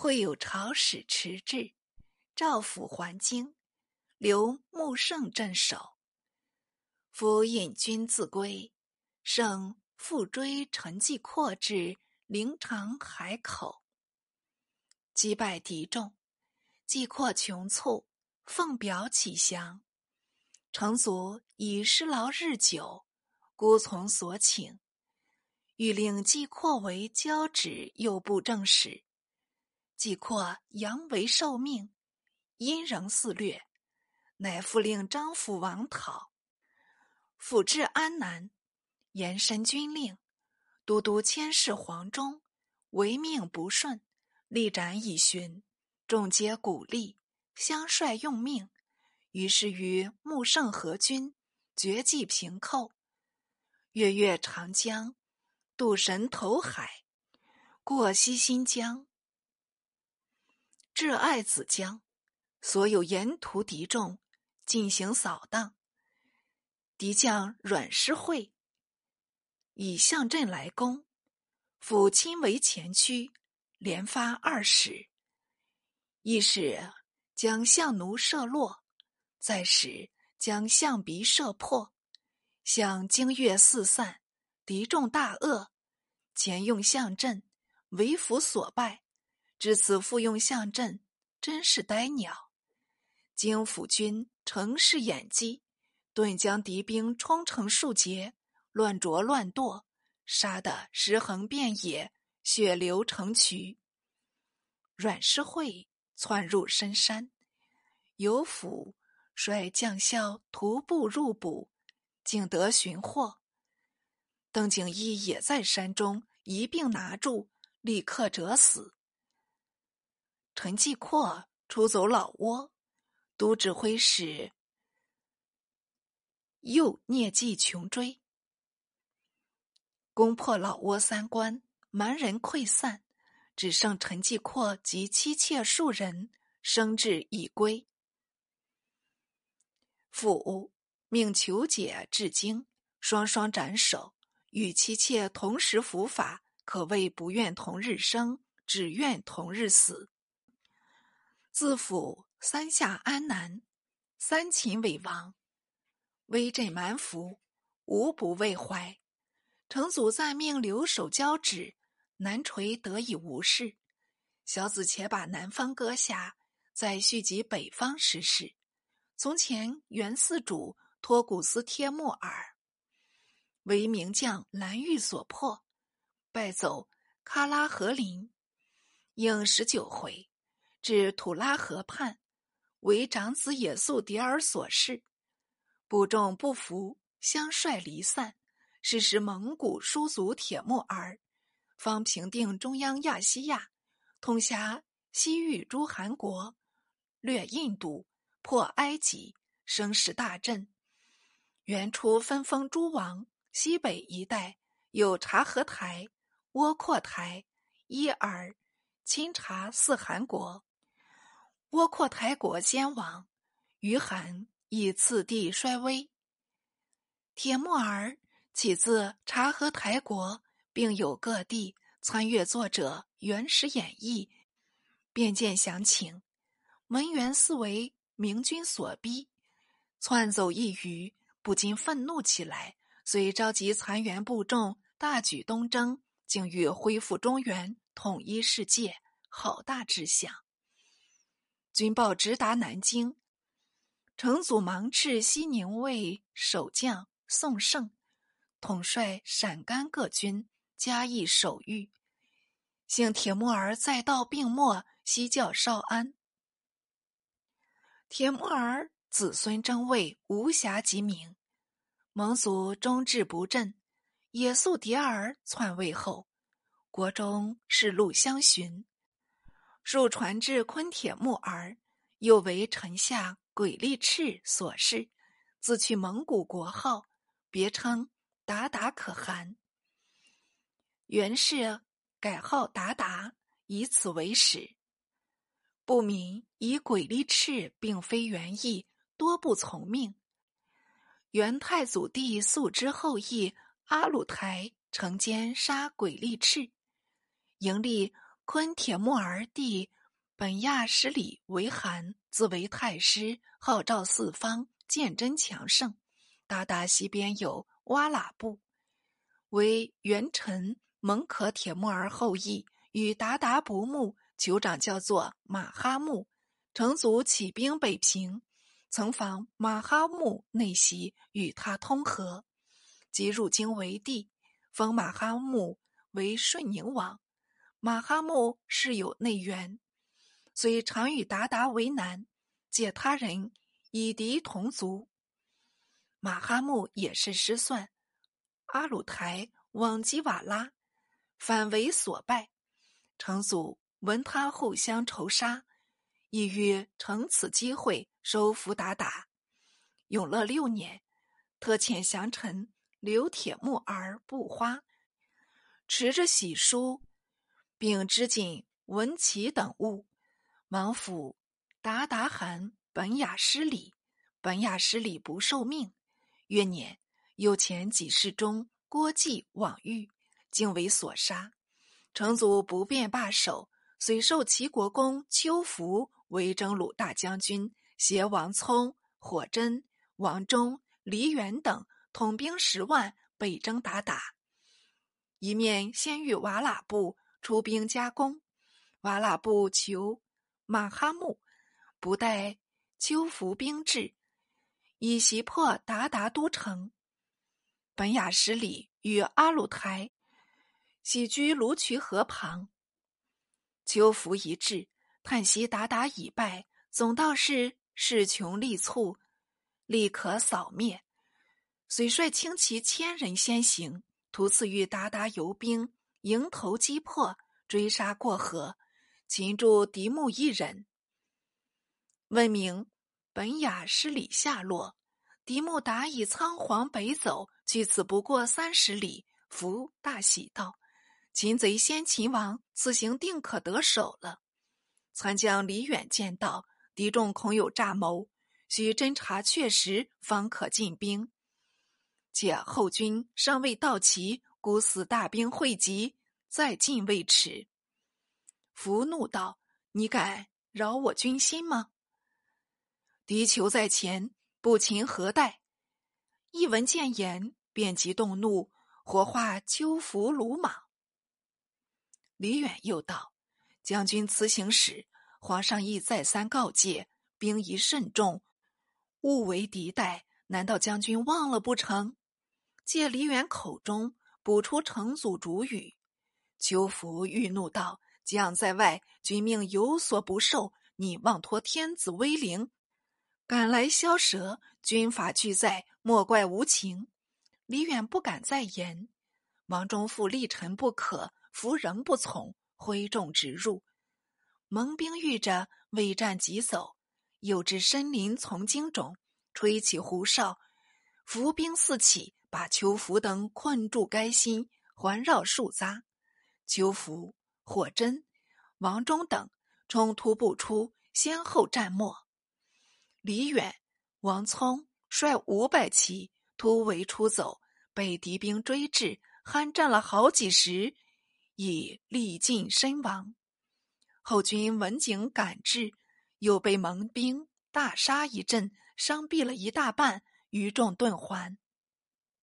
会有朝使迟至，赵府还京，留穆圣镇守。夫引军自归，圣复追陈继阔至灵长海口，击败敌众，继阔穷促，奉表乞降。成祖以失劳日久，孤从所请，欲令季阔为交趾右部正使。季阔阳为受命，阴仍肆略，乃复令张府王讨。府至安南，延伸军令，都督千事黄忠，违命不顺，力斩以寻，众皆鼓励，相率用命。于是与穆圣和军，绝迹平寇，越越长江，渡神头海，过西新疆。至爱子江，所有沿途敌众进行扫荡。敌将阮师会以象阵来攻，府亲为前驱，连发二使，一使将相奴射落，再使将象鼻射破，向经月四散，敌众大愕，前用象阵，为府所败。至此复用象阵，真是呆鸟。经府军乘势掩击，顿将敌兵冲成数截，乱啄乱剁，杀得尸横遍野，血流成渠。阮世会窜入深山，有府率将校徒步入捕，竟得寻获。邓景一也在山中一并拿住，立刻折死。陈继阔出走老挝，都指挥使又聂迹穷追，攻破老挝三关，蛮人溃散，只剩陈继阔及妻妾数人生至已归。父命求解至京，双双斩首，与妻妾同时伏法，可谓不愿同日生，只愿同日死。自府三下安南，三秦为王，威震蛮服，无不畏怀。成祖暂命留守交趾，南垂得以无事。小子且把南方割下，再续集北方时事。从前元四主托古斯帖木儿，为名将蓝玉所破，败走喀拉和林，应十九回。至土拉河畔，为长子野宿迭儿所弑，部众不服，相率离散。是时蒙古叔族铁木儿，方平定中央亚细亚，通辖西域诸汗国，略印度，破埃及，声势大振。原初分封诸王，西北一带有察合台、窝阔台、伊尔、钦察四汗国。窝阔台国先王于罕以次第衰微。铁木儿起自察合台国，并有各地参阅作者《原始演义》，便见详情。文元四为明君所逼，窜走一隅，不禁愤怒起来，遂召集残垣部众，大举东征，竟欲恢复中原，统一世界，好大志向。军报直达南京，成祖忙斥西宁卫守将宋胜统帅陕甘各军加以守御。幸铁木儿再到病末，西教少安。铁木儿子孙争位，无暇及名。蒙祖终志不振，野宿迭儿篡位后，国中士路相寻。入传至昆铁木儿，又为臣下鬼力赤所弑，自取蒙古国号，别称达达可汗。元氏改号达达，以此为始。不明以鬼力赤并非原意，多不从命。元太祖帝肃之后裔阿鲁台承奸杀鬼力赤，迎立。昆铁木儿弟本亚失里为汗，自为太师，号召四方，见真强盛。鞑靼西边有瓦剌部，为元臣蒙可铁木儿后裔，与鞑靼不睦，酋长叫做马哈木。成祖起兵北平，曾访马哈木内袭，与他通和，即入京为帝，封马哈木为顺宁王。马哈木是有内援。虽常与达达为难，借他人以敌同族。马哈木也是失算，阿鲁台往吉瓦拉，反为所败。成祖闻他互相仇杀，意欲乘此机会收服达达。永乐六年，特遣降臣刘铁木儿布花，持着喜书，并织锦文旗等物。王府达达汗本雅失礼，本雅失礼不受命。月年，又前几世中郭季往遇，竟为所杀。成祖不便罢手，遂授齐国公邱福为征虏大将军，携王聪、火真、王忠、黎元等统兵十万，北征鞑靼。一面先谕瓦剌部出兵加攻，瓦剌部求。马哈木不待秋服兵至，已袭破鞑靼都城。本雅失里，与阿鲁台喜居卢渠河旁。秋服一至，叹息鞑靼已败，总道是势穷力促，力可扫灭。遂率轻骑千人先行，途次遇鞑靼游兵，迎头击破，追杀过河。擒住狄木一人，问明本雅失礼下落。狄木答以仓皇北走，距此不过三十里。福大喜道：“擒贼先擒王，此行定可得手了。”参将李远见到敌众恐有诈谋，需侦查确实，方可进兵。且后军尚未到齐，孤死大兵汇集，再进未迟。福怒道：“你敢扰我军心吗？”敌酋在前，不擒何待？一闻谏言，便即动怒，火化秋服鲁莽。李远又道：“将军辞行时，皇上亦再三告诫，兵宜慎重，勿为敌待。难道将军忘了不成？”借李远口中补出成祖主语。秋福欲怒道。将在外，君命有所不受。你妄托天子威灵，赶来消舌。军法俱在，莫怪无情。李远不敢再言。王忠父力臣不可，夫仍不从，挥众直入。蒙兵遇着，未战即走。又至深林丛荆中，吹起胡哨，伏兵四起，把邱福等困住该心，环绕数匝。邱福。火真、王忠等冲突不出，先后战没。李远、王聪率五百骑突围出走，被敌兵追至，酣战了好几时，已力尽身亡。后军闻警赶至，又被蒙兵大杀一阵，伤毙了一大半，余众遁还。